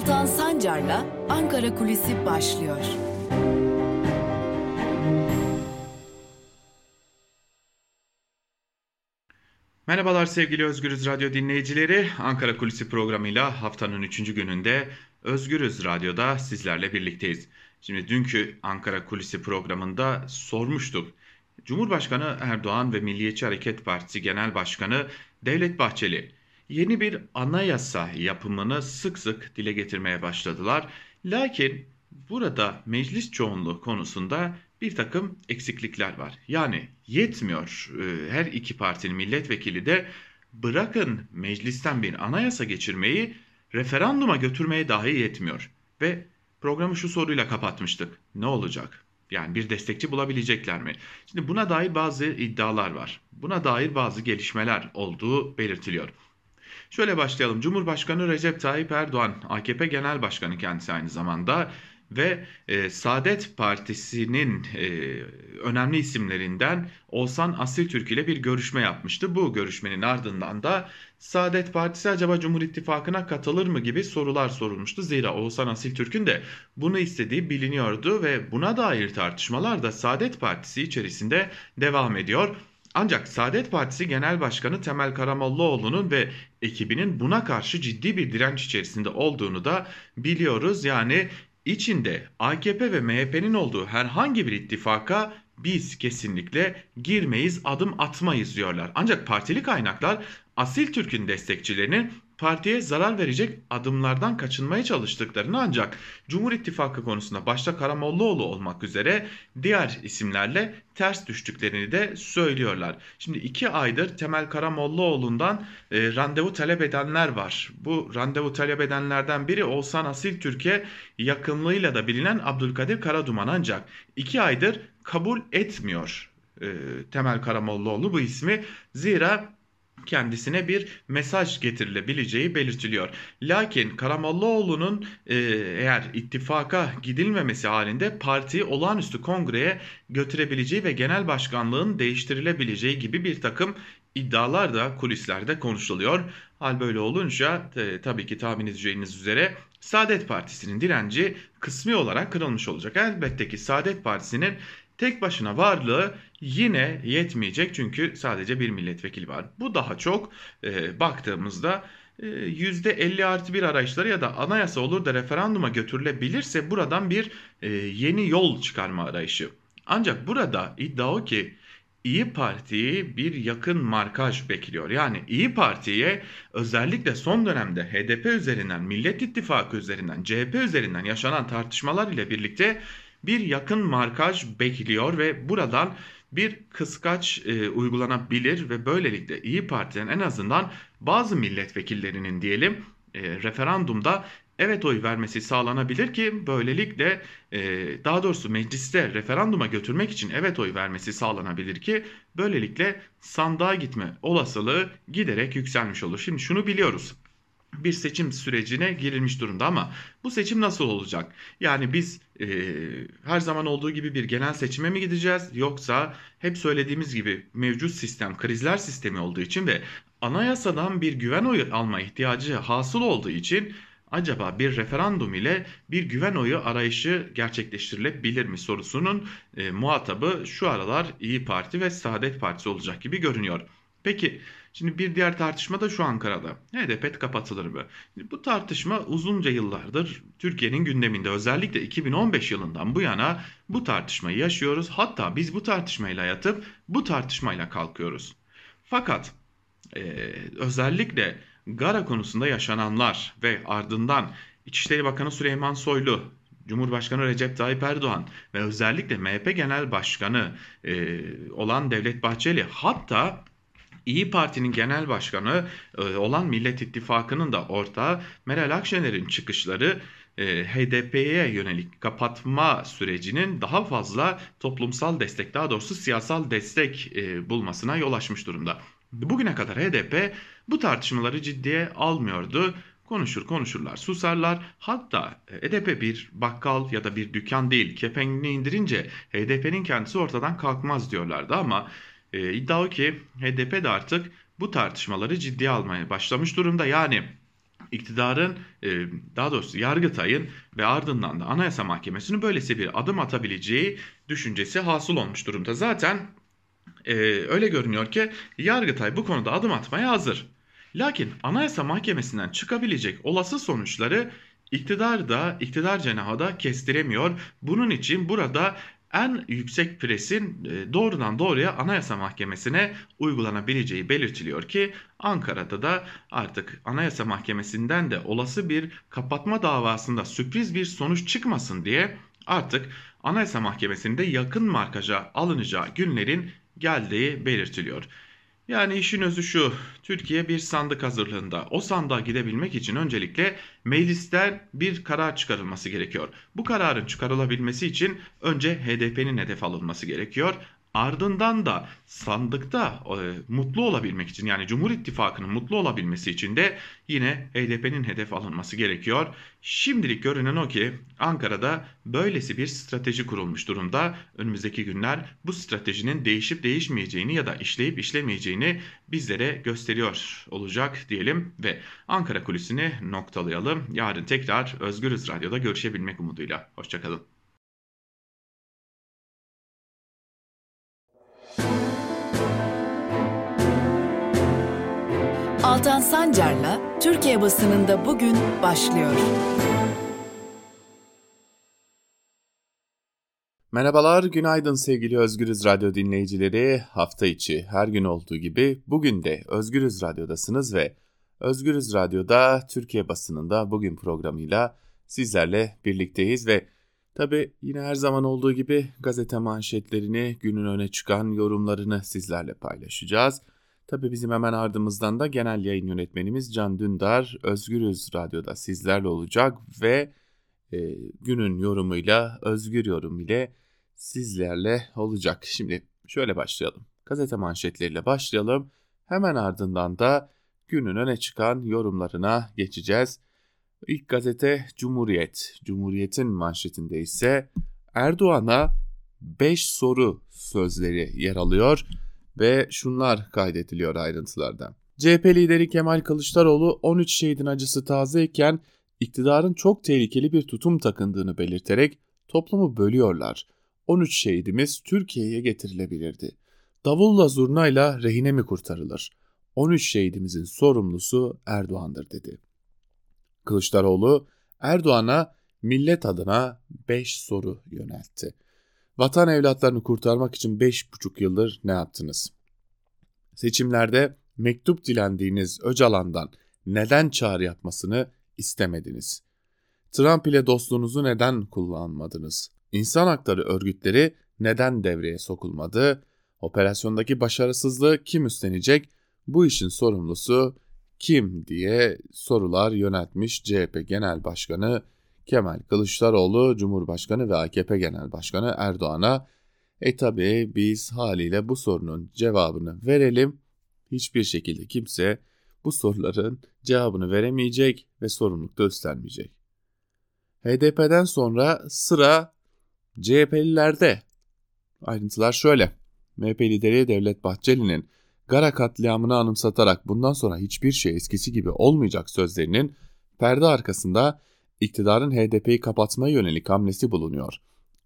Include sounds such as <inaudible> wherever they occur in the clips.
Altan Sancar'la Ankara Kulisi başlıyor. Merhabalar sevgili Özgürüz Radyo dinleyicileri. Ankara Kulisi programıyla haftanın 3. gününde Özgürüz Radyo'da sizlerle birlikteyiz. Şimdi dünkü Ankara Kulisi programında sormuştuk. Cumhurbaşkanı Erdoğan ve Milliyetçi Hareket Partisi Genel Başkanı Devlet Bahçeli yeni bir anayasa yapımını sık sık dile getirmeye başladılar. Lakin burada meclis çoğunluğu konusunda bir takım eksiklikler var. Yani yetmiyor e, her iki partinin milletvekili de bırakın meclisten bir anayasa geçirmeyi referanduma götürmeye dahi yetmiyor. Ve programı şu soruyla kapatmıştık. Ne olacak? Yani bir destekçi bulabilecekler mi? Şimdi buna dair bazı iddialar var. Buna dair bazı gelişmeler olduğu belirtiliyor. Şöyle başlayalım. Cumhurbaşkanı Recep Tayyip Erdoğan, AKP Genel Başkanı kendisi aynı zamanda ve e, Saadet Partisi'nin e, önemli isimlerinden Oğuzhan Asiltürk ile bir görüşme yapmıştı. Bu görüşmenin ardından da Saadet Partisi acaba Cumhur İttifakı'na katılır mı gibi sorular sorulmuştu. Zira Oğuzhan Asiltürk'ün de bunu istediği biliniyordu ve buna dair tartışmalar da Saadet Partisi içerisinde devam ediyor. Ancak Saadet Partisi Genel Başkanı Temel Karamollaoğlu'nun ve ekibinin buna karşı ciddi bir direnç içerisinde olduğunu da biliyoruz. Yani içinde AKP ve MHP'nin olduğu herhangi bir ittifaka biz kesinlikle girmeyiz, adım atmayız diyorlar. Ancak partili kaynaklar Asil Türk'ün destekçilerinin partiye zarar verecek adımlardan kaçınmaya çalıştıklarını ancak Cumhur İttifakı konusunda başta Karamollaoğlu olmak üzere diğer isimlerle ters düştüklerini de söylüyorlar. Şimdi iki aydır Temel Karamollaoğlu'ndan e, randevu talep edenler var. Bu randevu talep edenlerden biri Oğuzhan Asil Türkiye yakınlığıyla da bilinen Abdülkadir Karaduman ancak iki aydır kabul etmiyor e, Temel Karamollaoğlu bu ismi. Zira kendisine bir mesaj getirilebileceği belirtiliyor. Lakin Karamollaoğlu'nun e, eğer ittifaka gidilmemesi halinde partiyi olağanüstü kongreye götürebileceği ve genel başkanlığın değiştirilebileceği gibi bir takım iddialar da kulislerde konuşuluyor. Hal böyle olunca e, tabii ki tahmin edeceğiniz üzere Saadet Partisi'nin direnci kısmi olarak kırılmış olacak. Elbette ki Saadet Partisi'nin tek başına varlığı yine yetmeyecek çünkü sadece bir milletvekili var. Bu daha çok e, baktığımızda e, %50 artı bir arayışları ya da anayasa olur da referanduma götürülebilirse buradan bir e, yeni yol çıkarma arayışı. Ancak burada iddia o ki İyi Parti'yi bir yakın markaj bekliyor. Yani İyi Parti'ye özellikle son dönemde HDP üzerinden, Millet İttifakı üzerinden, CHP üzerinden yaşanan tartışmalar ile birlikte bir yakın markaj bekliyor ve buradan bir kıskaç e, uygulanabilir ve böylelikle İyi Parti'nin en azından bazı milletvekillerinin diyelim e, referandumda evet oy vermesi sağlanabilir ki böylelikle e, daha doğrusu mecliste referanduma götürmek için evet oy vermesi sağlanabilir ki böylelikle sandığa gitme olasılığı giderek yükselmiş olur. Şimdi şunu biliyoruz bir seçim sürecine girilmiş durumda ama bu seçim nasıl olacak? Yani biz e, her zaman olduğu gibi bir genel seçime mi gideceğiz yoksa hep söylediğimiz gibi mevcut sistem krizler sistemi olduğu için ve anayasadan bir güven oyu alma ihtiyacı hasıl olduğu için acaba bir referandum ile bir güven oyu arayışı gerçekleştirilebilir mi sorusunun e, muhatabı şu aralar İyi Parti ve Saadet Partisi olacak gibi görünüyor. Peki Şimdi bir diğer tartışma da şu Ankara'da. HDP kapatılır mı? Bu tartışma uzunca yıllardır Türkiye'nin gündeminde. Özellikle 2015 yılından bu yana bu tartışmayı yaşıyoruz. Hatta biz bu tartışmayla yatıp bu tartışmayla kalkıyoruz. Fakat e, özellikle Gara konusunda yaşananlar ve ardından İçişleri Bakanı Süleyman Soylu, Cumhurbaşkanı Recep Tayyip Erdoğan ve özellikle MHP Genel Başkanı e, olan Devlet Bahçeli hatta İyi Parti'nin genel başkanı e, olan Millet İttifakı'nın da ortağı Meral Akşener'in çıkışları e, HDP'ye yönelik kapatma sürecinin daha fazla toplumsal destek daha doğrusu siyasal destek e, bulmasına yol açmış durumda. Bugüne kadar HDP bu tartışmaları ciddiye almıyordu. Konuşur konuşurlar susarlar hatta HDP bir bakkal ya da bir dükkan değil kepenini indirince HDP'nin kendisi ortadan kalkmaz diyorlardı ama e, iddia o ki HDP de artık bu tartışmaları ciddiye almaya başlamış durumda. Yani iktidarın e, daha doğrusu Yargıtay'ın ve ardından da Anayasa Mahkemesi'nin böylesi bir adım atabileceği düşüncesi hasıl olmuş durumda. Zaten e, öyle görünüyor ki Yargıtay bu konuda adım atmaya hazır. Lakin Anayasa Mahkemesi'nden çıkabilecek olası sonuçları iktidar da iktidar cenahı da kestiremiyor. Bunun için burada en yüksek presin e, doğrudan doğruya Anayasa Mahkemesi'ne uygulanabileceği belirtiliyor ki Ankara'da da artık Anayasa Mahkemesi'nden de olası bir kapatma davasında sürpriz bir sonuç çıkmasın diye artık Anayasa Mahkemesi'nde yakın markaja alınacağı günlerin geldiği belirtiliyor. Yani işin özü şu, Türkiye bir sandık hazırlığında. O sandığa gidebilmek için öncelikle meclisten bir karar çıkarılması gerekiyor. Bu kararın çıkarılabilmesi için önce HDP'nin hedef alınması gerekiyor. Ardından da sandıkta e, mutlu olabilmek için yani Cumhur İttifakı'nın mutlu olabilmesi için de yine HDP'nin hedef alınması gerekiyor. Şimdilik görünen o ki Ankara'da böylesi bir strateji kurulmuş durumda. Önümüzdeki günler bu stratejinin değişip değişmeyeceğini ya da işleyip işlemeyeceğini bizlere gösteriyor olacak diyelim ve Ankara kulisini noktalayalım. Yarın tekrar Özgürüz Radyo'da görüşebilmek umuduyla. Hoşçakalın. Altan Sancar'la Türkiye basınında bugün başlıyor. Merhabalar, günaydın sevgili Özgürüz Radyo dinleyicileri. Hafta içi her gün olduğu gibi bugün de Özgürüz Radyo'dasınız ve Özgürüz Radyo'da Türkiye basınında bugün programıyla sizlerle birlikteyiz ve tabi yine her zaman olduğu gibi gazete manşetlerini, günün öne çıkan yorumlarını sizlerle paylaşacağız. Tabi bizim hemen ardımızdan da genel yayın yönetmenimiz Can Dündar Özgürüz Radyo'da sizlerle olacak ve e, günün yorumuyla, özgür yorum ile sizlerle olacak. Şimdi şöyle başlayalım. Gazete manşetleriyle başlayalım. Hemen ardından da günün öne çıkan yorumlarına geçeceğiz. İlk gazete Cumhuriyet. Cumhuriyet'in manşetinde ise Erdoğan'a 5 soru sözleri yer alıyor ve şunlar kaydediliyor ayrıntılarda. CHP lideri Kemal Kılıçdaroğlu 13 şehidin acısı tazeyken iktidarın çok tehlikeli bir tutum takındığını belirterek toplumu bölüyorlar. 13 şehidimiz Türkiye'ye getirilebilirdi. Davulla zurnayla rehine mi kurtarılır? 13 şehidimizin sorumlusu Erdoğan'dır dedi. Kılıçdaroğlu Erdoğan'a millet adına 5 soru yöneltti. Vatan evlatlarını kurtarmak için 5,5 yıldır ne yaptınız? Seçimlerde mektup dilendiğiniz Öcalan'dan neden çağrı yapmasını istemediniz? Trump ile dostluğunuzu neden kullanmadınız? İnsan hakları örgütleri neden devreye sokulmadı? Operasyondaki başarısızlığı kim üstlenecek? Bu işin sorumlusu kim diye sorular yöneltmiş CHP Genel Başkanı Kemal Kılıçdaroğlu, Cumhurbaşkanı ve AKP Genel Başkanı Erdoğan'a e tabi biz haliyle bu sorunun cevabını verelim. Hiçbir şekilde kimse bu soruların cevabını veremeyecek ve sorumluluk da üstlenmeyecek. HDP'den sonra sıra CHP'lilerde. Ayrıntılar şöyle. MHP lideri Devlet Bahçeli'nin Gara katliamını anımsatarak bundan sonra hiçbir şey eskisi gibi olmayacak sözlerinin perde arkasında iktidarın HDP'yi kapatmaya yönelik hamlesi bulunuyor.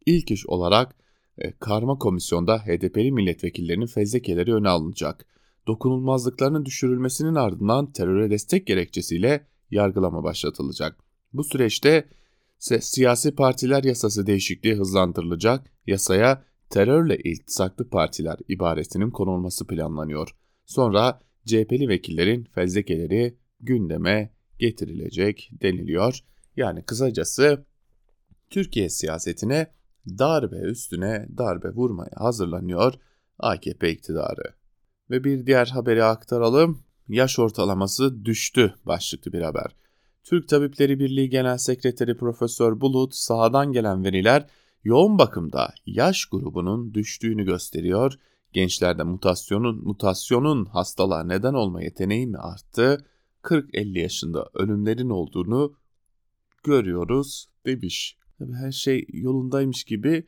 İlk iş olarak e, karma komisyonda HDP'li milletvekillerinin fezlekeleri öne alınacak. Dokunulmazlıklarının düşürülmesinin ardından teröre destek gerekçesiyle yargılama başlatılacak. Bu süreçte siyasi partiler yasası değişikliği hızlandırılacak. Yasaya terörle iltisaklı partiler ibaresinin konulması planlanıyor. Sonra CHP'li vekillerin fezlekeleri gündeme getirilecek deniliyor. Yani kısacası Türkiye siyasetine darbe üstüne darbe vurmaya hazırlanıyor AKP iktidarı. Ve bir diğer haberi aktaralım. Yaş ortalaması düştü başlıklı bir haber. Türk Tabipleri Birliği Genel Sekreteri Profesör Bulut sahadan gelen veriler yoğun bakımda yaş grubunun düştüğünü gösteriyor. Gençlerde mutasyonun mutasyonun hastalığa neden olma yeteneği mi arttı? 40-50 yaşında ölümlerin olduğunu görüyoruz demiş. Tabii her şey yolundaymış gibi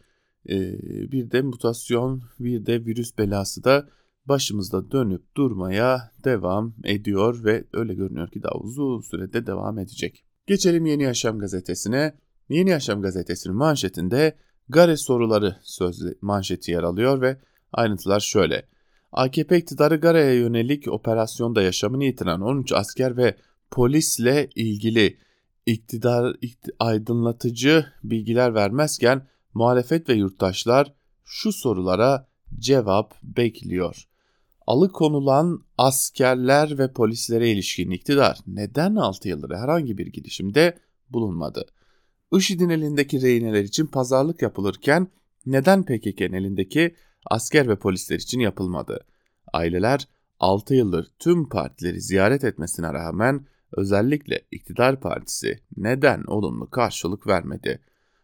bir de mutasyon bir de virüs belası da başımızda dönüp durmaya devam ediyor ve öyle görünüyor ki daha uzun sürede devam edecek. Geçelim Yeni Yaşam gazetesine. Yeni Yaşam gazetesinin manşetinde Gare soruları sözlü manşeti yer alıyor ve ayrıntılar şöyle. AKP iktidarı Gare'ye yönelik operasyonda yaşamını yitiren 13 asker ve polisle ilgili iktidar aydınlatıcı bilgiler vermezken muhalefet ve yurttaşlar şu sorulara cevap bekliyor. Alıkonulan askerler ve polislere ilişkin iktidar neden 6 yıldır herhangi bir girişimde bulunmadı? IŞİD'in elindeki rehineler için pazarlık yapılırken neden PKK'nın elindeki asker ve polisler için yapılmadı? Aileler 6 yıldır tüm partileri ziyaret etmesine rağmen özellikle iktidar partisi neden olumlu karşılık vermedi?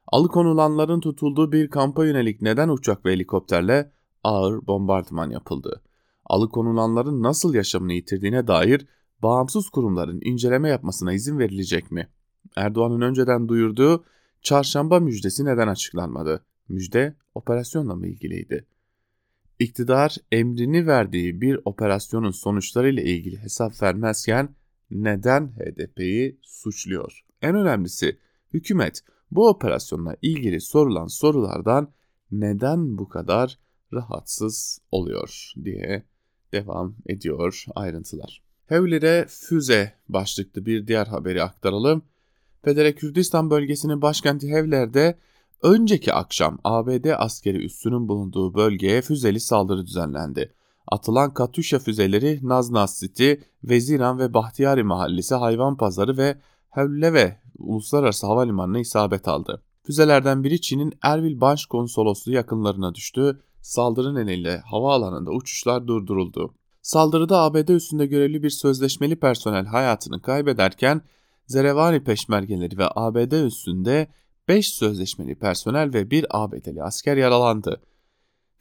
Alıkonulanların tutulduğu bir kampa yönelik neden uçak ve helikopterle ağır bombardıman yapıldı? Alıkonulanların nasıl yaşamını yitirdiğine dair bağımsız kurumların inceleme yapmasına izin verilecek mi? Erdoğan'ın önceden duyurduğu çarşamba müjdesi neden açıklanmadı? Müjde operasyonla mı ilgiliydi? İktidar emrini verdiği bir operasyonun sonuçlarıyla ilgili hesap vermezken neden HDP'yi suçluyor? En önemlisi hükümet bu operasyonla ilgili sorulan sorulardan neden bu kadar rahatsız oluyor diye devam ediyor ayrıntılar. Hevlire füze başlıklı bir diğer haberi aktaralım. Federe Kürdistan bölgesinin başkenti Hevler'de önceki akşam ABD askeri üssünün bulunduğu bölgeye füzeli saldırı düzenlendi. Atılan Katuşa füzeleri Naznaz City, Veziran ve Bahtiyari Mahallesi hayvan pazarı ve Hevleve Uluslararası Havalimanı'na isabet aldı. Füzelerden biri Çin'in Erbil Başkonsolosluğu yakınlarına düştü. Saldırı nedeniyle havaalanında uçuşlar durduruldu. Saldırıda ABD üstünde görevli bir sözleşmeli personel hayatını kaybederken Zerevani peşmergeleri ve ABD üstünde 5 sözleşmeli personel ve 1 ABD'li asker yaralandı.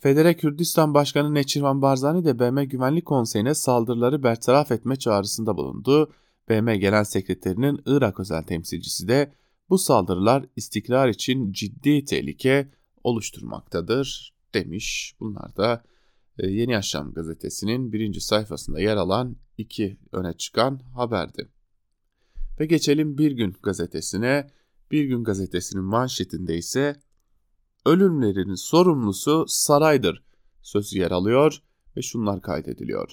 Federe Kürdistan Başkanı Neçirvan Barzani de BM Güvenlik Konseyi'ne saldırıları bertaraf etme çağrısında bulundu. BM Genel Sekreterinin Irak özel temsilcisi de bu saldırılar istikrar için ciddi tehlike oluşturmaktadır demiş. Bunlar da e, Yeni Yaşam gazetesinin birinci sayfasında yer alan iki öne çıkan haberdi. Ve geçelim Bir Gün gazetesine. Bir Gün gazetesinin manşetinde ise ölümlerinin sorumlusu saraydır sözü yer alıyor ve şunlar kaydediliyor.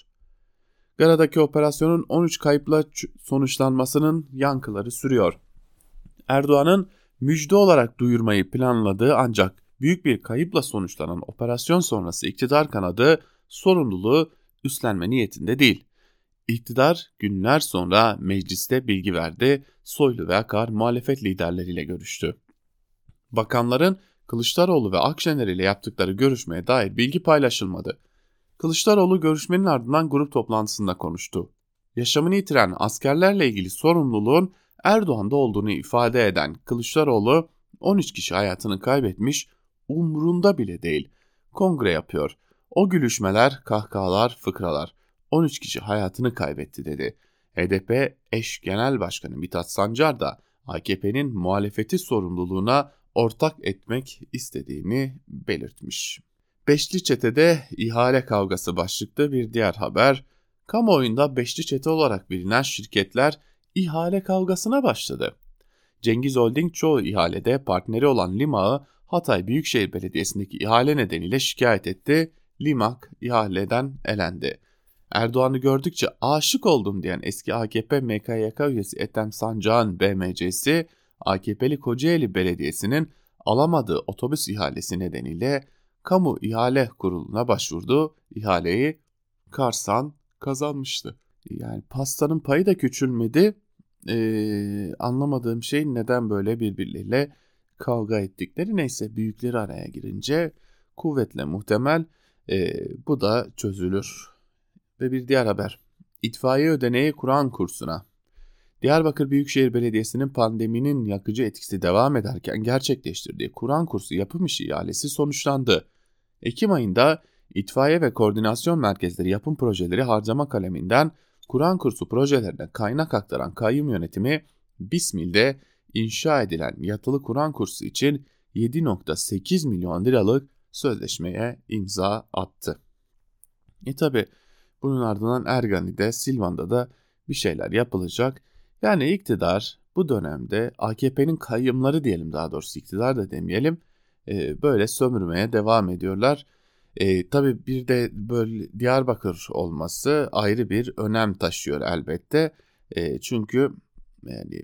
Gara'daki operasyonun 13 kayıpla sonuçlanmasının yankıları sürüyor. Erdoğan'ın müjde olarak duyurmayı planladığı ancak büyük bir kayıpla sonuçlanan operasyon sonrası iktidar kanadı sorumluluğu üstlenme niyetinde değil. İktidar günler sonra mecliste bilgi verdi, Soylu ve Akar muhalefet liderleriyle görüştü. Bakanların Kılıçdaroğlu ve Akşener ile yaptıkları görüşmeye dair bilgi paylaşılmadı. Kılıçdaroğlu görüşmenin ardından grup toplantısında konuştu. Yaşamını yitiren askerlerle ilgili sorumluluğun Erdoğan'da olduğunu ifade eden Kılıçdaroğlu 13 kişi hayatını kaybetmiş umrunda bile değil. Kongre yapıyor. O gülüşmeler, kahkahalar, fıkralar. 13 kişi hayatını kaybetti dedi. HDP eş genel başkanı Mithat Sancar da AKP'nin muhalefeti sorumluluğuna ortak etmek istediğini belirtmiş. Beşli Çete'de ihale kavgası başlıklı bir diğer haber. Kamuoyunda Beşli Çete olarak bilinen şirketler ihale kavgasına başladı. Cengiz Holding çoğu ihalede partneri olan Limak'ı Hatay Büyükşehir Belediyesi'ndeki ihale nedeniyle şikayet etti. Limak ihaleden elendi. Erdoğan'ı gördükçe aşık oldum diyen eski AKP MKYK üyesi Ethem Sancak'ın BMC'si AKP'li Kocaeli Belediyesi'nin alamadığı otobüs ihalesi nedeniyle kamu ihale kuruluna başvurdu. İhaleyi Karsan kazanmıştı. Yani pastanın payı da küçülmedi. Ee, anlamadığım şey neden böyle birbirleriyle kavga ettikleri neyse büyükleri araya girince kuvvetle muhtemel e, bu da çözülür. Ve bir diğer haber. İtfaiye ödeneği Kur'an kursuna. Diyarbakır Büyükşehir Belediyesi'nin pandeminin yakıcı etkisi devam ederken gerçekleştirdiği Kur'an kursu yapım işi ihalesi sonuçlandı. Ekim ayında itfaiye ve koordinasyon merkezleri yapım projeleri harcama kaleminden Kur'an kursu projelerine kaynak aktaran kayyum yönetimi Bismil'de inşa edilen yatılı Kur'an kursu için 7.8 milyon liralık sözleşmeye imza attı. E tabi bunun ardından Ergani'de, Silvan'da da bir şeyler yapılacak. Yani iktidar bu dönemde AKP'nin kayyımları diyelim daha doğrusu iktidar da demeyelim e, böyle sömürmeye devam ediyorlar. E, tabii bir de böyle Diyarbakır olması ayrı bir önem taşıyor elbette. E, çünkü yani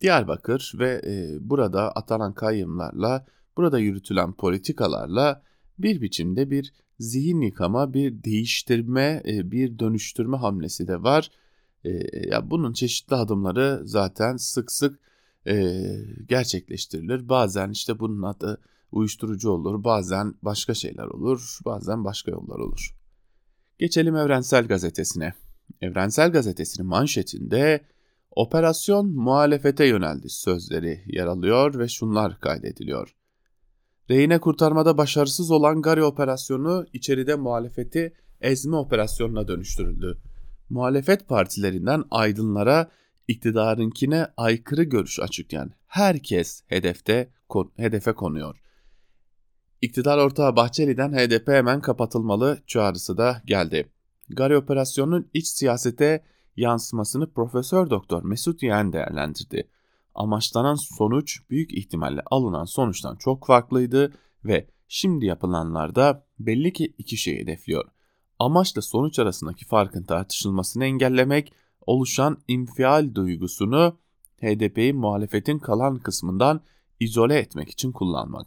Diyarbakır ve e, burada atanan kayyımlarla, burada yürütülen politikalarla bir biçimde bir zihin yıkama, bir değiştirme, e, bir dönüştürme hamlesi de var. Ya bunun çeşitli adımları zaten sık sık e, gerçekleştirilir. Bazen işte bunun adı uyuşturucu olur, bazen başka şeyler olur, bazen başka yollar olur. Geçelim Evrensel Gazetesi'ne. Evrensel Gazetesi'nin manşetinde operasyon muhalefete yöneldi sözleri yer alıyor ve şunlar kaydediliyor. Rehine kurtarmada başarısız olan Gari operasyonu içeride muhalefeti ezme operasyonuna dönüştürüldü. Muhalefet partilerinden aydınlara iktidarınkine aykırı görüş açıklayan herkes hedefte hedefe konuyor. İktidar ortağı Bahçeli'den HDP hemen kapatılmalı çağrısı da geldi. Gari operasyonunun iç siyasete yansımasını Profesör Doktor Mesut Yeğen değerlendirdi. Amaçlanan sonuç büyük ihtimalle alınan sonuçtan çok farklıydı ve şimdi yapılanlarda belli ki iki şey hedefliyor. Amaçla sonuç arasındaki farkın tartışılmasını engellemek, oluşan infial duygusunu HDP'yi muhalefetin kalan kısmından izole etmek için kullanmak.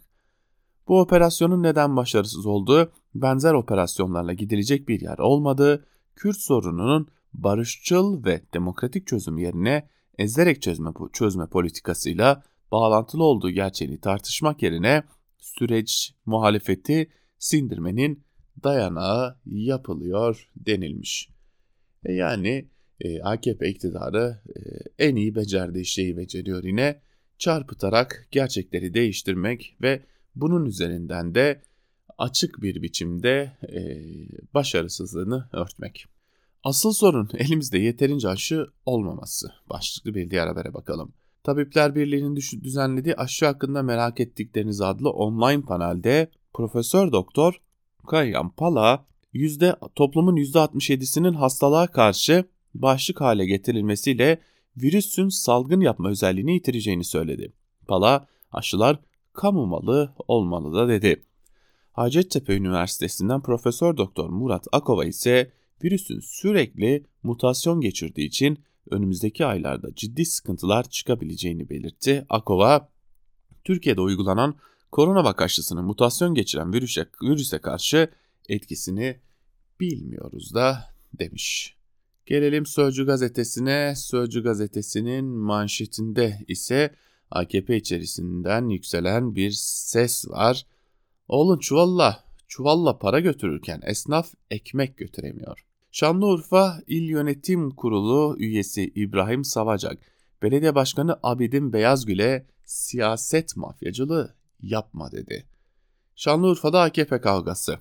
Bu operasyonun neden başarısız olduğu, benzer operasyonlarla gidilecek bir yer olmadığı, Kürt sorununun barışçıl ve demokratik çözüm yerine ezerek çözme, çözme politikasıyla bağlantılı olduğu gerçeğini tartışmak yerine süreç muhalefeti sindirmenin dayanağı yapılıyor denilmiş. E yani e, AKP iktidarı e, en iyi becerdiği şeyi beceriyor yine çarpıtarak gerçekleri değiştirmek ve bunun üzerinden de açık bir biçimde e, başarısızlığını örtmek. Asıl sorun <laughs> elimizde yeterince aşı olmaması. Başlıklı bir diğer habere bakalım. Tabipler Birliği'nin düzenlediği aşı hakkında merak ettikleriniz adlı online panelde Profesör Doktor Kayyan Pala yüzde, toplumun %67'sinin hastalığa karşı başlık hale getirilmesiyle virüsün salgın yapma özelliğini yitireceğini söyledi. Pala aşılar kamu malı olmalı da dedi. Hacettepe Üniversitesi'nden Profesör Doktor Murat Akova ise virüsün sürekli mutasyon geçirdiği için önümüzdeki aylarda ciddi sıkıntılar çıkabileceğini belirtti. Akova, Türkiye'de uygulanan koronavak aşısının mutasyon geçiren virüse, virüse karşı etkisini bilmiyoruz da demiş. Gelelim Sözcü gazetesine. Sözcü gazetesinin manşetinde ise AKP içerisinden yükselen bir ses var. Oğlum çuvalla, çuvalla para götürürken esnaf ekmek götüremiyor. Şanlıurfa İl Yönetim Kurulu üyesi İbrahim Savacak, belediye başkanı Abidin Beyazgül'e siyaset mafyacılığı yapma dedi. Şanlıurfa'da AKP kavgası.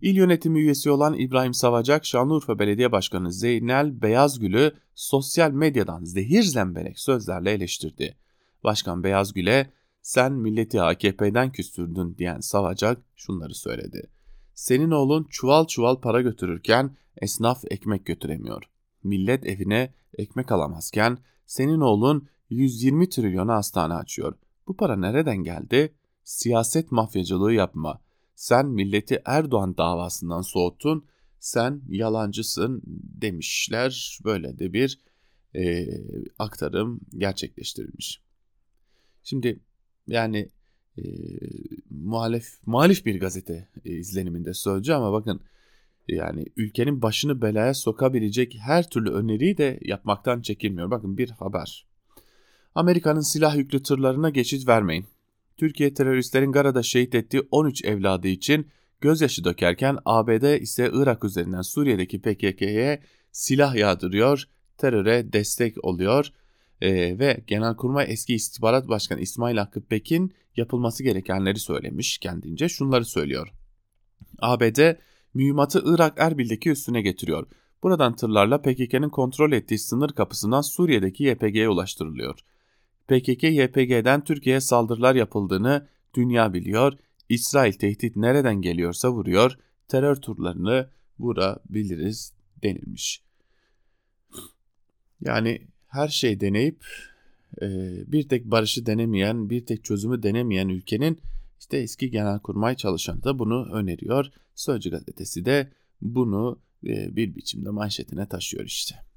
İl yönetimi üyesi olan İbrahim Savacak, Şanlıurfa Belediye Başkanı Zeynel Beyazgül'ü sosyal medyadan zehir zemberek sözlerle eleştirdi. Başkan Beyazgül'e sen milleti AKP'den küstürdün diyen Savacak şunları söyledi. Senin oğlun çuval çuval para götürürken esnaf ekmek götüremiyor. Millet evine ekmek alamazken senin oğlun 120 trilyona hastane açıyor. Bu para nereden geldi? Siyaset mafyacılığı yapma. Sen milleti Erdoğan davasından soğuttun. Sen yalancısın demişler. Böyle de bir e, aktarım gerçekleştirilmiş. Şimdi yani e, muhalif muhalif bir gazete e, izleniminde sözcü ama bakın yani ülkenin başını belaya sokabilecek her türlü öneriyi de yapmaktan çekinmiyor. Bakın bir haber. Amerika'nın silah yüklü tırlarına geçit vermeyin. Türkiye teröristlerin Gara'da şehit ettiği 13 evladı için gözyaşı dökerken ABD ise Irak üzerinden Suriye'deki PKK'ye silah yağdırıyor, teröre destek oluyor ee, ve Genelkurmay eski istihbarat başkanı İsmail Hakkı Pekin yapılması gerekenleri söylemiş kendince şunları söylüyor. ABD mühimmatı Irak Erbil'deki üstüne getiriyor. Buradan tırlarla PKK'nın kontrol ettiği sınır kapısından Suriye'deki YPG'ye ulaştırılıyor. PKK-YPG'den Türkiye'ye saldırılar yapıldığını dünya biliyor. İsrail tehdit nereden geliyorsa vuruyor. Terör turlarını vurabiliriz denilmiş. Yani her şey deneyip e, bir tek barışı denemeyen, bir tek çözümü denemeyen ülkenin işte eski genelkurmay çalışanı da bunu öneriyor. Sözcü gazetesi de bunu e, bir biçimde manşetine taşıyor işte.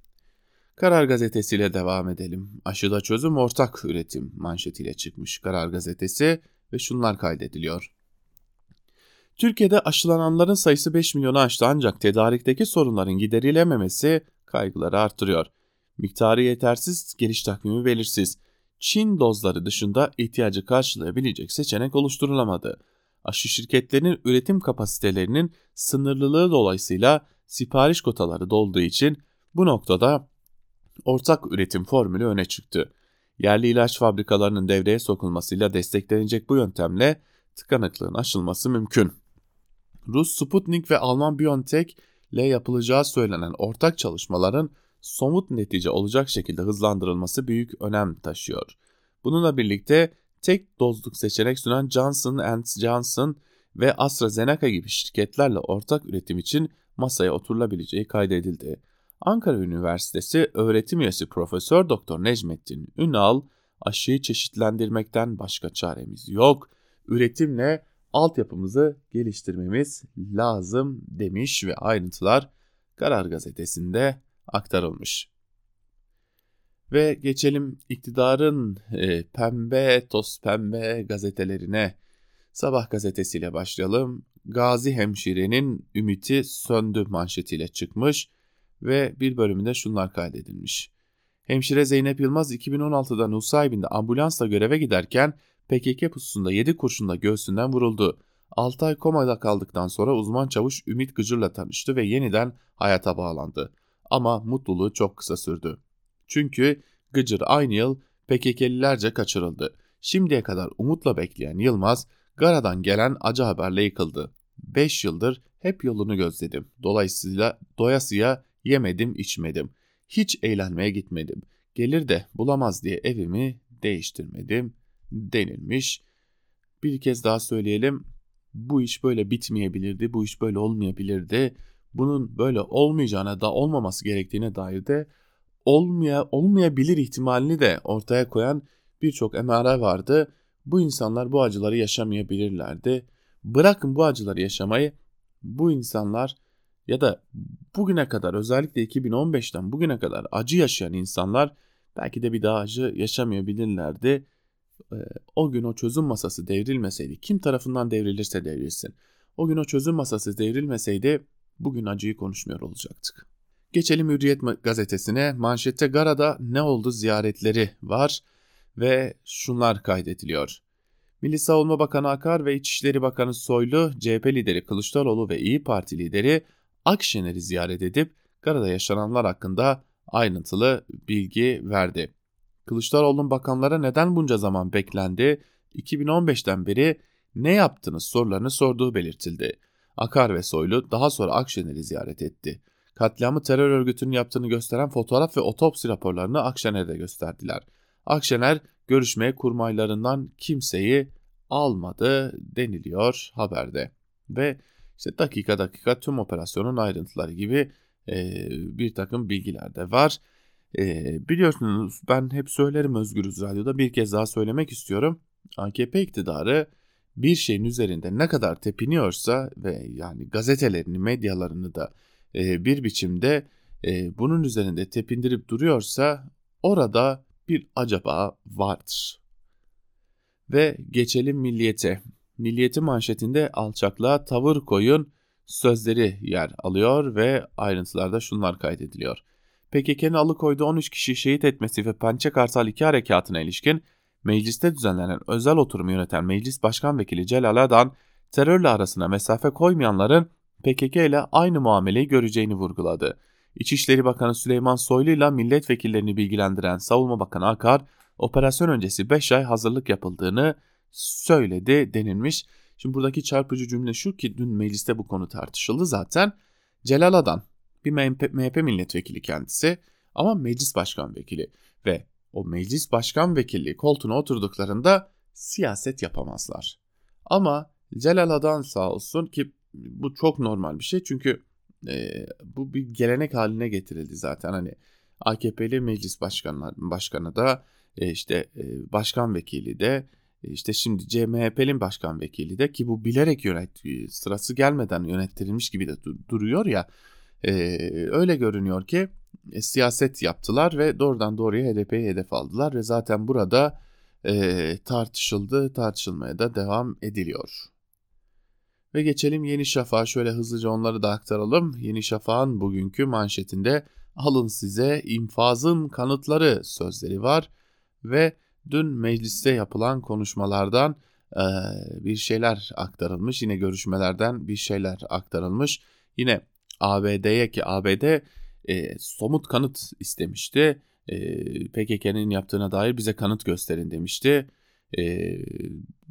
Karar gazetesiyle devam edelim. Aşıda çözüm ortak üretim manşetiyle çıkmış Karar gazetesi ve şunlar kaydediliyor. Türkiye'de aşılananların sayısı 5 milyonu aştı ancak tedarikteki sorunların giderilememesi kaygıları artırıyor. Miktarı yetersiz, geliş takvimi belirsiz. Çin dozları dışında ihtiyacı karşılayabilecek seçenek oluşturulamadı. Aşı şirketlerinin üretim kapasitelerinin sınırlılığı dolayısıyla sipariş kotaları dolduğu için bu noktada ortak üretim formülü öne çıktı. Yerli ilaç fabrikalarının devreye sokulmasıyla desteklenecek bu yöntemle tıkanıklığın aşılması mümkün. Rus Sputnik ve Alman BioNTech ile yapılacağı söylenen ortak çalışmaların somut netice olacak şekilde hızlandırılması büyük önem taşıyor. Bununla birlikte tek dozluk seçenek sunan Johnson Johnson ve AstraZeneca gibi şirketlerle ortak üretim için masaya oturulabileceği kaydedildi. Ankara Üniversitesi öğretim üyesi Profesör Doktor Necmettin Ünal, aşıyı çeşitlendirmekten başka çaremiz yok. Üretimle altyapımızı geliştirmemiz lazım demiş ve ayrıntılar Karar Gazetesi'nde aktarılmış. Ve geçelim iktidarın e, pembe, toz pembe gazetelerine. Sabah gazetesiyle başlayalım. Gazi hemşirenin ümiti söndü manşetiyle çıkmış ve bir bölümünde şunlar kaydedilmiş. Hemşire Zeynep Yılmaz 2016'da Nusaybin'de ambulansla göreve giderken PKK pususunda 7 kurşunla göğsünden vuruldu. 6 ay komada kaldıktan sonra uzman çavuş Ümit Gıcır'la tanıştı ve yeniden hayata bağlandı. Ama mutluluğu çok kısa sürdü. Çünkü Gıcır aynı yıl PKK'lilerce kaçırıldı. Şimdiye kadar umutla bekleyen Yılmaz, Gara'dan gelen acı haberle yıkıldı. 5 yıldır hep yolunu gözledim. Dolayısıyla doyasıya yemedim içmedim. Hiç eğlenmeye gitmedim. Gelir de bulamaz diye evimi değiştirmedim denilmiş. Bir kez daha söyleyelim. Bu iş böyle bitmeyebilirdi, bu iş böyle olmayabilirdi. Bunun böyle olmayacağına da olmaması gerektiğine dair de olmaya, olmayabilir ihtimalini de ortaya koyan birçok emare vardı. Bu insanlar bu acıları yaşamayabilirlerdi. Bırakın bu acıları yaşamayı, bu insanlar ya da bugüne kadar özellikle 2015'ten bugüne kadar acı yaşayan insanlar belki de bir daha acı yaşamayabilirlerdi. Ee, o gün o çözüm masası devrilmeseydi, kim tarafından devrilirse devrilsin. O gün o çözüm masası devrilmeseydi bugün acıyı konuşmuyor olacaktık. Geçelim Hürriyet gazetesine. Manşette Gara'da ne oldu ziyaretleri var ve şunlar kaydediliyor. Milli Savunma Bakanı Akar ve İçişleri Bakanı Soylu, CHP lideri Kılıçdaroğlu ve İyi Parti lideri Akşener'i ziyaret edip Gara'da yaşananlar hakkında ayrıntılı bilgi verdi. Kılıçdaroğlu'nun bakanlara neden bunca zaman beklendi, 2015'ten beri ne yaptınız sorularını sorduğu belirtildi. Akar ve Soylu daha sonra Akşener'i ziyaret etti. Katliamı terör örgütünün yaptığını gösteren fotoğraf ve otopsi raporlarını Akşener'e gösterdiler. Akşener görüşmeye kurmaylarından kimseyi almadı deniliyor haberde. Ve işte dakika dakika tüm operasyonun ayrıntıları gibi e, bir takım bilgiler de var. E, biliyorsunuz ben hep söylerim Özgürüz Radyo'da bir kez daha söylemek istiyorum. AKP iktidarı bir şeyin üzerinde ne kadar tepiniyorsa ve yani gazetelerini, medyalarını da e, bir biçimde e, bunun üzerinde tepindirip duruyorsa orada bir acaba vardır. Ve geçelim milliyete. Milliyeti manşetinde alçaklığa tavır koyun sözleri yer alıyor ve ayrıntılarda şunlar kaydediliyor. PKK'nın alıkoyduğu 13 kişi şehit etmesi ve Pençe Kartal 2 harekatına ilişkin mecliste düzenlenen özel oturumu yöneten Meclis Başkan Vekili Celal Adan, terörle arasına mesafe koymayanların PKK ile aynı muameleyi göreceğini vurguladı. İçişleri Bakanı Süleyman Soylu ile milletvekillerini bilgilendiren Savunma Bakanı Akar, operasyon öncesi 5 ay hazırlık yapıldığını söyledi denilmiş. Şimdi buradaki çarpıcı cümle şu ki dün mecliste bu konu tartışıldı zaten. Celal Adan bir MHP, MHP milletvekili kendisi ama meclis başkan vekili ve o meclis başkan vekilliği koltuğuna oturduklarında siyaset yapamazlar. Ama Celal Adan sağ olsun ki bu çok normal bir şey çünkü e, bu bir gelenek haline getirildi zaten hani AKP'li meclis başkanlar başkanı da e, işte e, başkan vekili de işte şimdi CMHP'nin başkan vekili de ki bu bilerek yönet sırası gelmeden yönettirilmiş gibi de duruyor ya e, öyle görünüyor ki e, siyaset yaptılar ve doğrudan doğruya HDP'yi hedef aldılar ve zaten burada e, tartışıldı tartışılmaya da devam ediliyor. Ve geçelim Yeni Şafak'a şöyle hızlıca onları da aktaralım. Yeni Şafak'ın bugünkü manşetinde alın size infazın kanıtları sözleri var ve dün mecliste yapılan konuşmalardan e, bir şeyler aktarılmış. Yine görüşmelerden bir şeyler aktarılmış. Yine ABD'ye ki ABD e, somut kanıt istemişti. E, PKK'nın yaptığına dair bize kanıt gösterin demişti. E,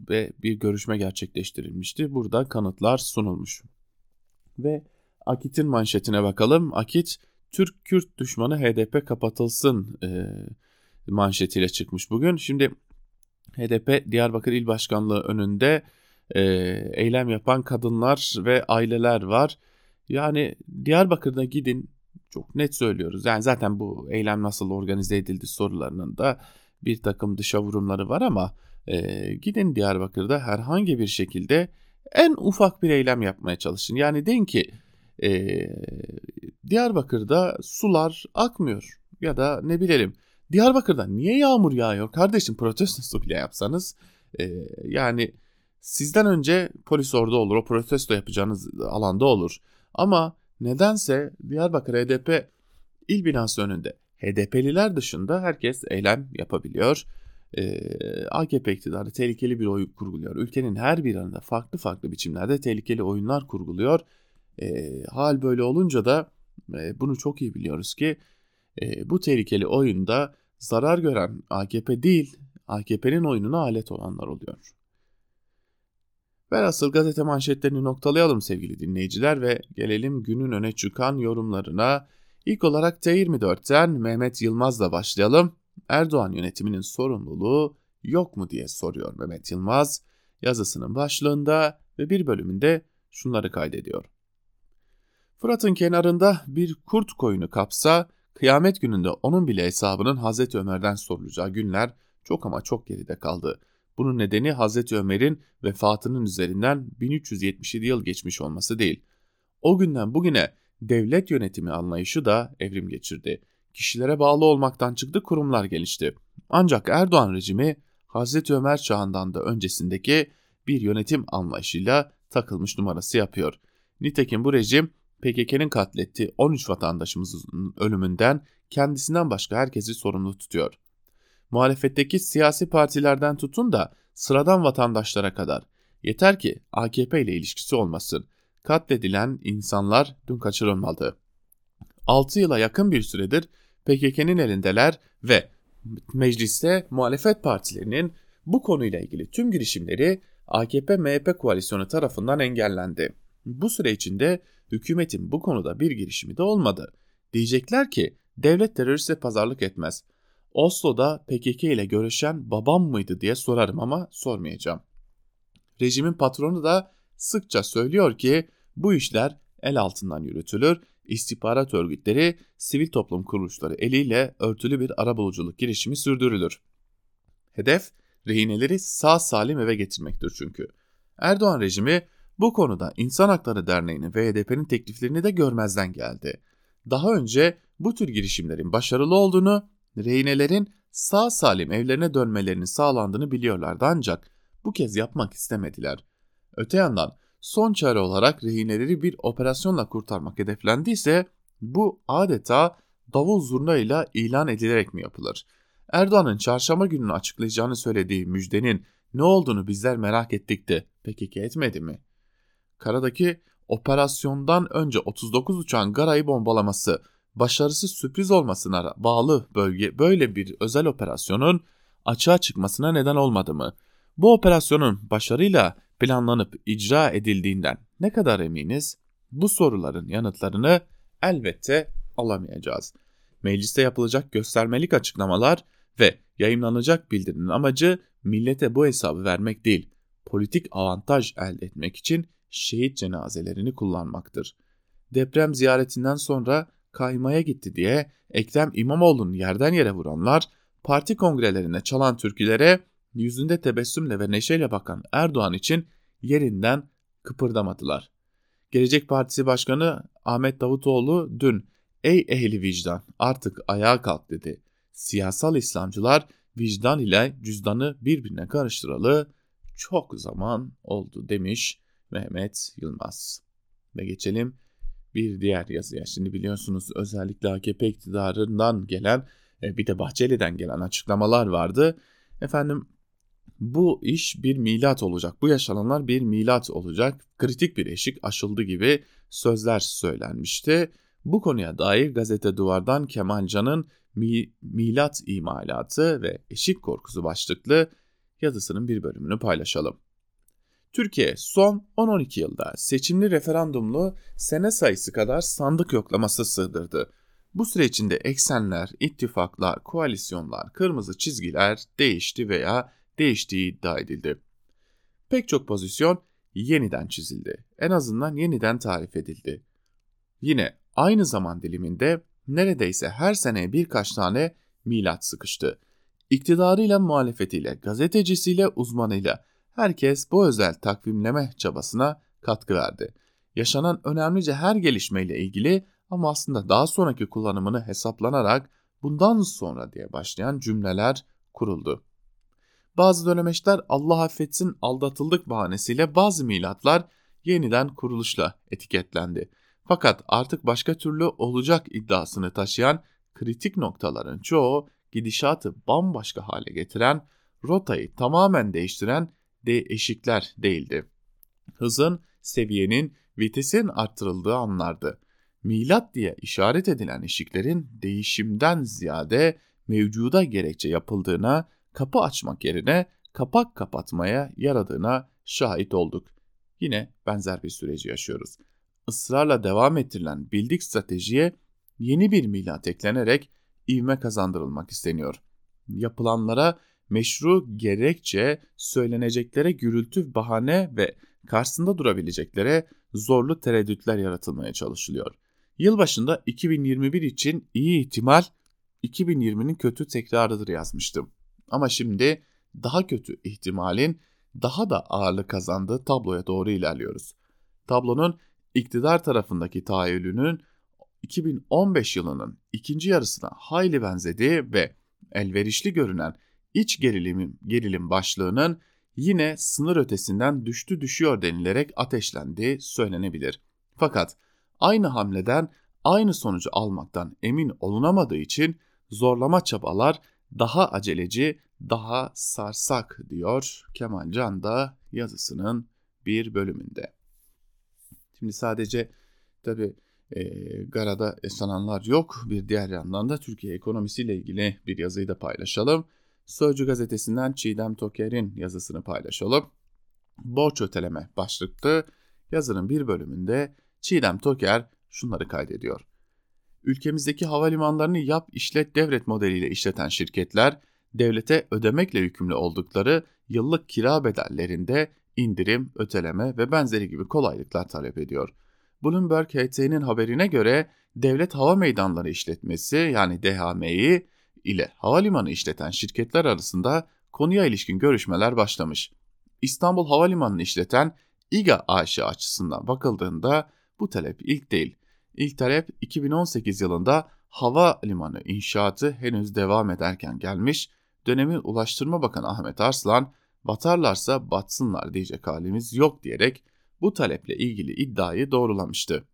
ve bir görüşme gerçekleştirilmişti. Burada kanıtlar sunulmuş. Ve Akit'in manşetine bakalım. Akit Türk-Kürt düşmanı HDP kapatılsın e, manşetiyle çıkmış bugün. Şimdi HDP Diyarbakır İl Başkanlığı önünde e, eylem yapan kadınlar ve aileler var. Yani Diyarbakır'da gidin çok net söylüyoruz. Yani zaten bu eylem nasıl organize edildi sorularının da bir takım dışa vurumları var ama e, gidin Diyarbakır'da herhangi bir şekilde en ufak bir eylem yapmaya çalışın. Yani deyin ki e, Diyarbakır'da sular akmıyor ya da ne bilelim Diyarbakır'da niye yağmur yağıyor kardeşim protesto bile yapsanız e, yani sizden önce polis orada olur o protesto yapacağınız alanda olur ama nedense Diyarbakır HDP il binası önünde HDP'liler dışında herkes eylem yapabiliyor. Ee, AKP iktidarı tehlikeli bir oyun kurguluyor. Ülkenin her bir yanında farklı farklı biçimlerde tehlikeli oyunlar kurguluyor. Ee, hal böyle olunca da e, bunu çok iyi biliyoruz ki e, bu tehlikeli oyunda zarar gören AKP değil AKP'nin oyununa alet olanlar oluyor. Velhasıl gazete manşetlerini noktalayalım sevgili dinleyiciler ve gelelim günün öne çıkan yorumlarına. İlk olarak T24'ten Mehmet Yılmaz'la başlayalım. Erdoğan yönetiminin sorumluluğu yok mu diye soruyor Mehmet Yılmaz yazısının başlığında ve bir bölümünde şunları kaydediyor. Fırat'ın kenarında bir kurt koyunu kapsa kıyamet gününde onun bile hesabının Hazreti Ömer'den sorulacağı günler çok ama çok geride kaldı. Bunun nedeni Hazreti Ömer'in vefatının üzerinden 1377 yıl geçmiş olması değil. O günden bugüne devlet yönetimi anlayışı da evrim geçirdi. Kişilere bağlı olmaktan çıktı kurumlar gelişti. Ancak Erdoğan rejimi Hazreti Ömer çağından da öncesindeki bir yönetim anlayışıyla takılmış numarası yapıyor. Nitekim bu rejim PKK'nın katlettiği 13 vatandaşımızın ölümünden kendisinden başka herkesi sorumlu tutuyor. Muhalefetteki siyasi partilerden tutun da sıradan vatandaşlara kadar. Yeter ki AKP ile ilişkisi olmasın. Katledilen insanlar dün kaçırılmadı. 6 yıla yakın bir süredir PKK'nın elindeler ve mecliste muhalefet partilerinin bu konuyla ilgili tüm girişimleri AKP-MHP koalisyonu tarafından engellendi. Bu süre içinde hükümetin bu konuda bir girişimi de olmadı. Diyecekler ki devlet teröristle pazarlık etmez. Oslo'da PKK ile görüşen babam mıydı diye sorarım ama sormayacağım. Rejimin patronu da sıkça söylüyor ki bu işler el altından yürütülür, istihbarat örgütleri, sivil toplum kuruluşları eliyle örtülü bir arabuluculuk girişimi sürdürülür. Hedef rehineleri sağ salim eve getirmektir çünkü. Erdoğan rejimi bu konuda İnsan Hakları Derneği'nin ve HDP'nin tekliflerini de görmezden geldi. Daha önce bu tür girişimlerin başarılı olduğunu, rehinelerin sağ salim evlerine dönmelerinin sağlandığını biliyorlardı ancak bu kez yapmak istemediler. Öte yandan son çare olarak rehineleri bir operasyonla kurtarmak hedeflendiyse bu adeta davul zurnayla ilan edilerek mi yapılır? Erdoğan'ın çarşamba gününü açıklayacağını söylediği müjdenin ne olduğunu bizler merak ettik de PKK etmedi mi? Karadaki operasyondan önce 39 uçağın Gara'yı bombalaması, başarısız sürpriz olmasına bağlı bölge böyle bir özel operasyonun açığa çıkmasına neden olmadı mı? Bu operasyonun başarıyla planlanıp icra edildiğinden ne kadar eminiz? Bu soruların yanıtlarını elbette alamayacağız. Mecliste yapılacak göstermelik açıklamalar ve yayınlanacak bildirinin amacı millete bu hesabı vermek değil, politik avantaj elde etmek için şehit cenazelerini kullanmaktır. deprem ziyaretinden sonra kaymaya gitti diye Ekrem İmamoğlu'nu yerden yere vuranlar, parti kongrelerine çalan türkülere yüzünde tebessümle ve neşeyle bakan Erdoğan için yerinden kıpırdamadılar. Gelecek Partisi Başkanı Ahmet Davutoğlu dün ''Ey ehli vicdan artık ayağa kalk'' dedi. Siyasal İslamcılar vicdan ile cüzdanı birbirine karıştıralı çok zaman oldu demiş Mehmet Yılmaz. Ve geçelim bir diğer yazıya. Şimdi biliyorsunuz özellikle AKP iktidarından gelen e, bir de Bahçeli'den gelen açıklamalar vardı. Efendim bu iş bir milat olacak. Bu yaşananlar bir milat olacak. Kritik bir eşik aşıldı gibi sözler söylenmişti. Bu konuya dair gazete duvardan Kemal Can'ın Mi milat imalatı ve eşik korkusu başlıklı yazısının bir bölümünü paylaşalım. Türkiye son 10-12 yılda seçimli referandumlu sene sayısı kadar sandık yoklaması sığdırdı. Bu süre içinde eksenler, ittifaklar, koalisyonlar, kırmızı çizgiler değişti veya değiştiği iddia edildi. Pek çok pozisyon yeniden çizildi. En azından yeniden tarif edildi. Yine aynı zaman diliminde neredeyse her sene birkaç tane milat sıkıştı. İktidarıyla muhalefetiyle, gazetecisiyle, uzmanıyla herkes bu özel takvimleme çabasına katkı verdi. Yaşanan önemlice her gelişmeyle ilgili ama aslında daha sonraki kullanımını hesaplanarak bundan sonra diye başlayan cümleler kuruldu. Bazı dönemeçler Allah affetsin aldatıldık bahanesiyle bazı milatlar yeniden kuruluşla etiketlendi. Fakat artık başka türlü olacak iddiasını taşıyan kritik noktaların çoğu gidişatı bambaşka hale getiren, rotayı tamamen değiştiren değişikler değildi. Hızın, seviyenin, vitesin arttırıldığı anlardı. Milat diye işaret edilen eşiklerin değişimden ziyade mevcuda gerekçe yapıldığına, kapı açmak yerine kapak kapatmaya yaradığına şahit olduk. Yine benzer bir süreci yaşıyoruz. Israrla devam ettirilen bildik stratejiye yeni bir milat eklenerek ivme kazandırılmak isteniyor. Yapılanlara meşru gerekçe söyleneceklere gürültü bahane ve karşısında durabileceklere zorlu tereddütler yaratılmaya çalışılıyor. Yılbaşında 2021 için iyi ihtimal 2020'nin kötü tekrarıdır yazmıştım. Ama şimdi daha kötü ihtimalin daha da ağırlık kazandığı tabloya doğru ilerliyoruz. Tablonun iktidar tarafındaki tahayyülünün 2015 yılının ikinci yarısına hayli benzediği ve elverişli görünen iç gerilimin gerilim başlığının yine sınır ötesinden düştü düşüyor denilerek ateşlendiği söylenebilir. Fakat aynı hamleden aynı sonucu almaktan emin olunamadığı için zorlama çabalar daha aceleci, daha sarsak diyor Kemal Can da yazısının bir bölümünde. Şimdi sadece tabi e, Gara'da yaşananlar yok. Bir diğer yandan da Türkiye ekonomisiyle ilgili bir yazıyı da paylaşalım. Sözcü gazetesinden Çiğdem Toker'in yazısını paylaşalım. Borç öteleme başlıklı yazının bir bölümünde Çiğdem Toker şunları kaydediyor. Ülkemizdeki havalimanlarını yap işlet devlet modeliyle işleten şirketler devlete ödemekle yükümlü oldukları yıllık kira bedellerinde indirim, öteleme ve benzeri gibi kolaylıklar talep ediyor. Bloomberg HT'nin haberine göre devlet hava meydanları işletmesi yani DHM'yi ile havalimanı işleten şirketler arasında konuya ilişkin görüşmeler başlamış. İstanbul Havalimanı'nı işleten İGA AŞ açısından bakıldığında bu talep ilk değil. İlk talep 2018 yılında hava limanı inşaatı henüz devam ederken gelmiş. Dönemin Ulaştırma Bakanı Ahmet Arslan batarlarsa batsınlar diyecek halimiz yok diyerek bu taleple ilgili iddiayı doğrulamıştı.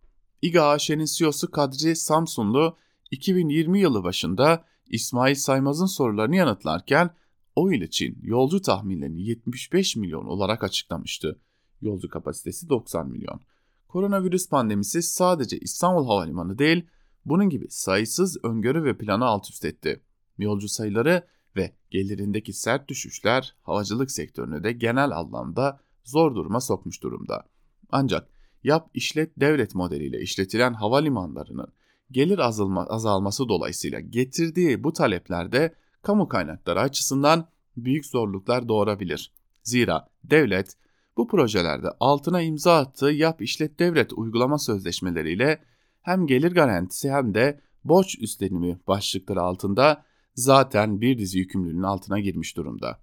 İGA AŞ'nin CEO'su Kadri Samsunlu 2020 yılı başında İsmail Saymaz'ın sorularını yanıtlarken o yıl için yolcu tahminlerini 75 milyon olarak açıklamıştı. Yolcu kapasitesi 90 milyon. Koronavirüs pandemisi sadece İstanbul Havalimanı değil, bunun gibi sayısız öngörü ve planı alt üst etti. Yolcu sayıları ve gelirindeki sert düşüşler havacılık sektörünü de genel anlamda zor duruma sokmuş durumda. Ancak yap işlet devlet modeliyle işletilen havalimanlarının gelir azalma, azalması dolayısıyla getirdiği bu taleplerde kamu kaynakları açısından büyük zorluklar doğurabilir. Zira devlet Bu projelerde altına imza attığı yap işlet devlet uygulama sözleşmeleriyle hem gelir garantisi hem de borç üstlenimi başlıkları altında zaten bir dizi yükümlülüğün altına girmiş durumda.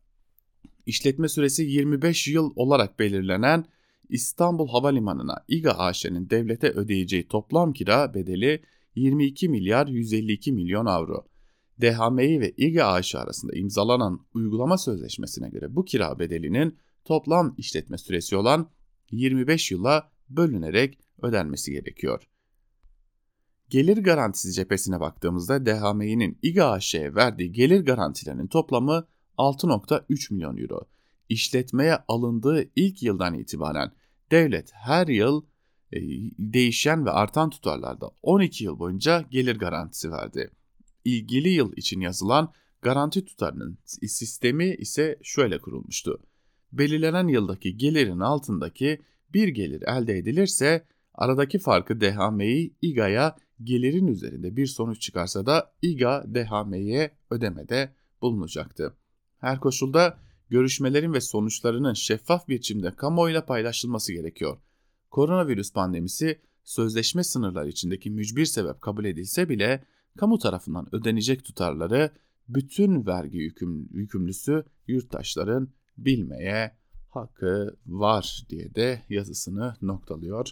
İşletme süresi 25 yıl olarak belirlenen İstanbul Havalimanı'na İGA AŞ'nin devlete ödeyeceği toplam kira bedeli 22 milyar 152 milyon avro. DHMİ ve İGA AŞ arasında imzalanan uygulama sözleşmesine göre bu kira bedelinin toplam işletme süresi olan 25 yıla bölünerek ödenmesi gerekiyor. Gelir garantisi cephesine baktığımızda DHMİ'nin İGA AŞ'ye verdiği gelir garantilerinin toplamı 6.3 milyon euro. İşletmeye alındığı ilk yıldan itibaren devlet her yıl değişen ve artan tutarlarda 12 yıl boyunca gelir garantisi verdi. İlgili yıl için yazılan garanti tutarının sistemi ise şöyle kurulmuştu. Belirlenen yıldaki gelirin altındaki bir gelir elde edilirse aradaki farkı DHM'yi İGA'ya gelirin üzerinde bir sonuç çıkarsa da İGA DHM'ye ödemede bulunacaktı. Her koşulda görüşmelerin ve sonuçlarının şeffaf biçimde kamuoyuyla paylaşılması gerekiyor. Koronavirüs pandemisi sözleşme sınırları içindeki mücbir sebep kabul edilse bile kamu tarafından ödenecek tutarları bütün vergi yüküm, yükümlüsü yurttaşların bilmeye hakkı var diye de yazısını noktalıyor.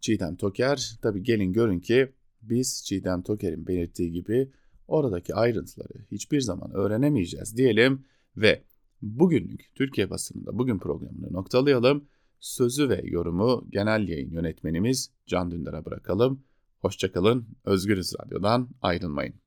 Çiğdem Toker tabi gelin görün ki biz Çiğdem Toker'in belirttiği gibi oradaki ayrıntıları hiçbir zaman öğrenemeyeceğiz diyelim ve bugünlük Türkiye basınında bugün programını noktalayalım. Sözü ve yorumu genel yayın yönetmenimiz Can Dündar'a bırakalım. Hoşçakalın, Özgürüz Radyo'dan ayrılmayın.